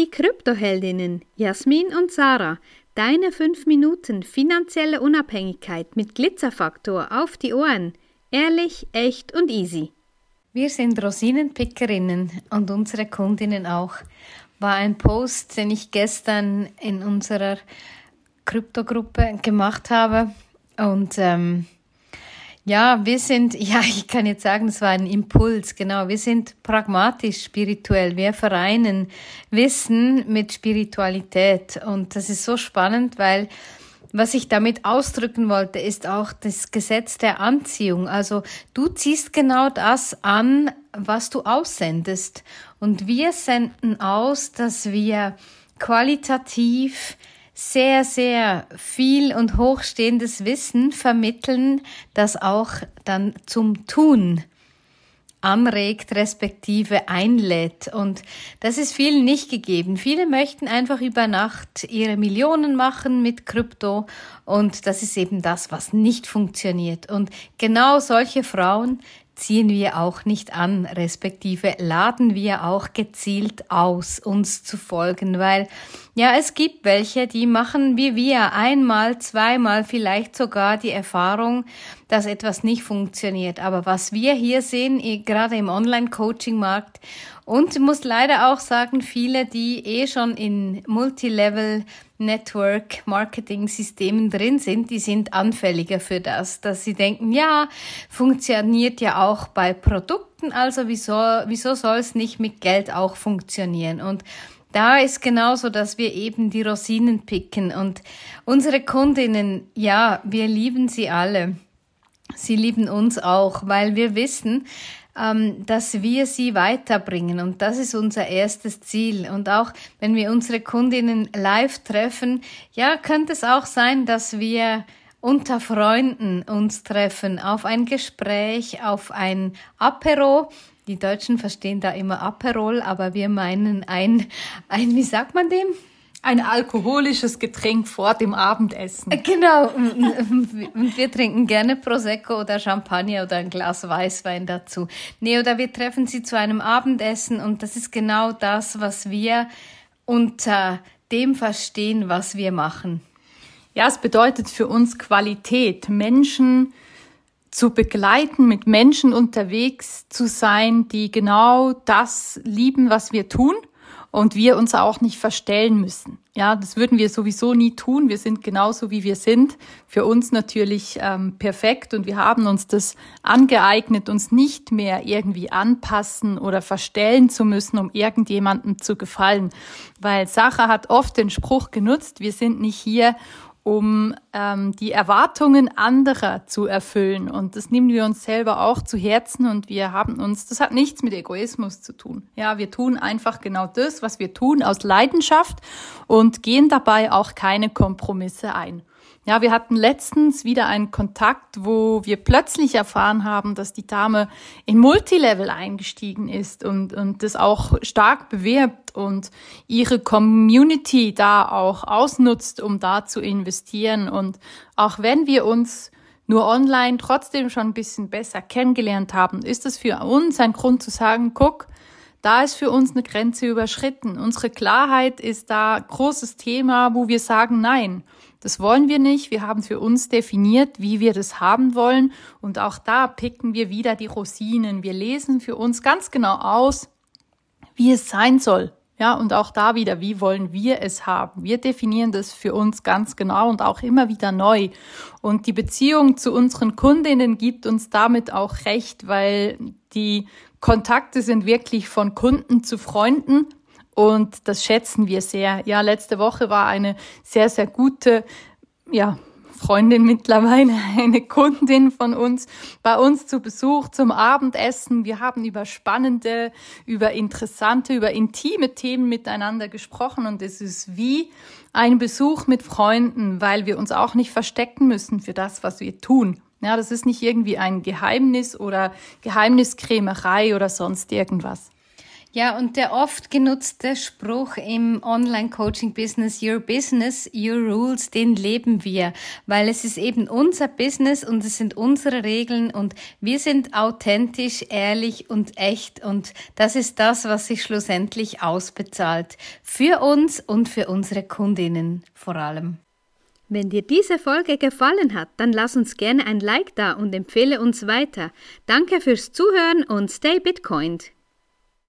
Die Kryptoheldinnen Jasmin und Sarah, deine 5 Minuten finanzielle Unabhängigkeit mit Glitzerfaktor auf die Ohren. Ehrlich, echt und easy. Wir sind Rosinenpickerinnen und unsere Kundinnen auch. War ein Post, den ich gestern in unserer Kryptogruppe gemacht habe. Und ähm, ja, wir sind, ja, ich kann jetzt sagen, es war ein Impuls, genau. Wir sind pragmatisch spirituell. Wir vereinen Wissen mit Spiritualität. Und das ist so spannend, weil was ich damit ausdrücken wollte, ist auch das Gesetz der Anziehung. Also du ziehst genau das an, was du aussendest. Und wir senden aus, dass wir qualitativ sehr, sehr viel und hochstehendes Wissen vermitteln, das auch dann zum Tun anregt, respektive einlädt. Und das ist vielen nicht gegeben. Viele möchten einfach über Nacht ihre Millionen machen mit Krypto und das ist eben das, was nicht funktioniert. Und genau solche Frauen ziehen wir auch nicht an, respektive laden wir auch gezielt aus, uns zu folgen, weil ja, es gibt welche, die machen wie wir einmal, zweimal, vielleicht sogar die Erfahrung, dass etwas nicht funktioniert. Aber was wir hier sehen, gerade im Online-Coaching-Markt und muss leider auch sagen, viele, die eh schon in Multilevel Network Marketing Systemen drin sind, die sind anfälliger für das, dass sie denken, ja, funktioniert ja auch bei Produkten, also wieso, wieso soll es nicht mit Geld auch funktionieren? Und da ist genauso, dass wir eben die Rosinen picken und unsere Kundinnen, ja, wir lieben sie alle. Sie lieben uns auch, weil wir wissen, ähm, dass wir sie weiterbringen. Und das ist unser erstes Ziel. Und auch wenn wir unsere Kundinnen live treffen, ja, könnte es auch sein, dass wir unter Freunden uns treffen, auf ein Gespräch, auf ein Apero. Die Deutschen verstehen da immer Aperol, aber wir meinen ein, ein, wie sagt man dem? Ein alkoholisches Getränk vor dem Abendessen. Genau. Und wir trinken gerne Prosecco oder Champagner oder ein Glas Weißwein dazu. Nee, oder wir treffen sie zu einem Abendessen und das ist genau das, was wir unter dem verstehen, was wir machen. Ja, es bedeutet für uns Qualität, Menschen zu begleiten, mit Menschen unterwegs zu sein, die genau das lieben, was wir tun und wir uns auch nicht verstellen müssen. Ja, das würden wir sowieso nie tun. Wir sind genauso, wie wir sind. Für uns natürlich ähm, perfekt und wir haben uns das angeeignet, uns nicht mehr irgendwie anpassen oder verstellen zu müssen, um irgendjemandem zu gefallen. Weil Sacha hat oft den Spruch genutzt, wir sind nicht hier, um ähm, die Erwartungen anderer zu erfüllen. Und das nehmen wir uns selber auch zu Herzen und wir haben uns, das hat nichts mit Egoismus zu tun. Ja, wir tun einfach genau das, was wir tun, aus Leidenschaft und gehen dabei auch keine Kompromisse ein. Ja, wir hatten letztens wieder einen Kontakt, wo wir plötzlich erfahren haben, dass die Dame in Multilevel eingestiegen ist und, und das auch stark und ihre Community da auch ausnutzt, um da zu investieren. Und auch wenn wir uns nur online trotzdem schon ein bisschen besser kennengelernt haben, ist es für uns ein Grund zu sagen, guck, da ist für uns eine Grenze überschritten. Unsere Klarheit ist da großes Thema, wo wir sagen, nein, das wollen wir nicht. Wir haben für uns definiert, wie wir das haben wollen. Und auch da picken wir wieder die Rosinen. Wir lesen für uns ganz genau aus, wie es sein soll. Ja, und auch da wieder, wie wollen wir es haben? Wir definieren das für uns ganz genau und auch immer wieder neu. Und die Beziehung zu unseren Kundinnen gibt uns damit auch recht, weil die Kontakte sind wirklich von Kunden zu Freunden und das schätzen wir sehr. Ja, letzte Woche war eine sehr, sehr gute, ja, Freundin mittlerweile, eine Kundin von uns, bei uns zu Besuch zum Abendessen. Wir haben über spannende, über interessante, über intime Themen miteinander gesprochen und es ist wie ein Besuch mit Freunden, weil wir uns auch nicht verstecken müssen für das, was wir tun. Ja, das ist nicht irgendwie ein Geheimnis oder Geheimniskrämerei oder sonst irgendwas. Ja, und der oft genutzte Spruch im Online-Coaching-Business, Your Business, Your Rules, den leben wir, weil es ist eben unser Business und es sind unsere Regeln und wir sind authentisch, ehrlich und echt und das ist das, was sich schlussendlich ausbezahlt. Für uns und für unsere Kundinnen vor allem. Wenn dir diese Folge gefallen hat, dann lass uns gerne ein Like da und empfehle uns weiter. Danke fürs Zuhören und stay Bitcoined.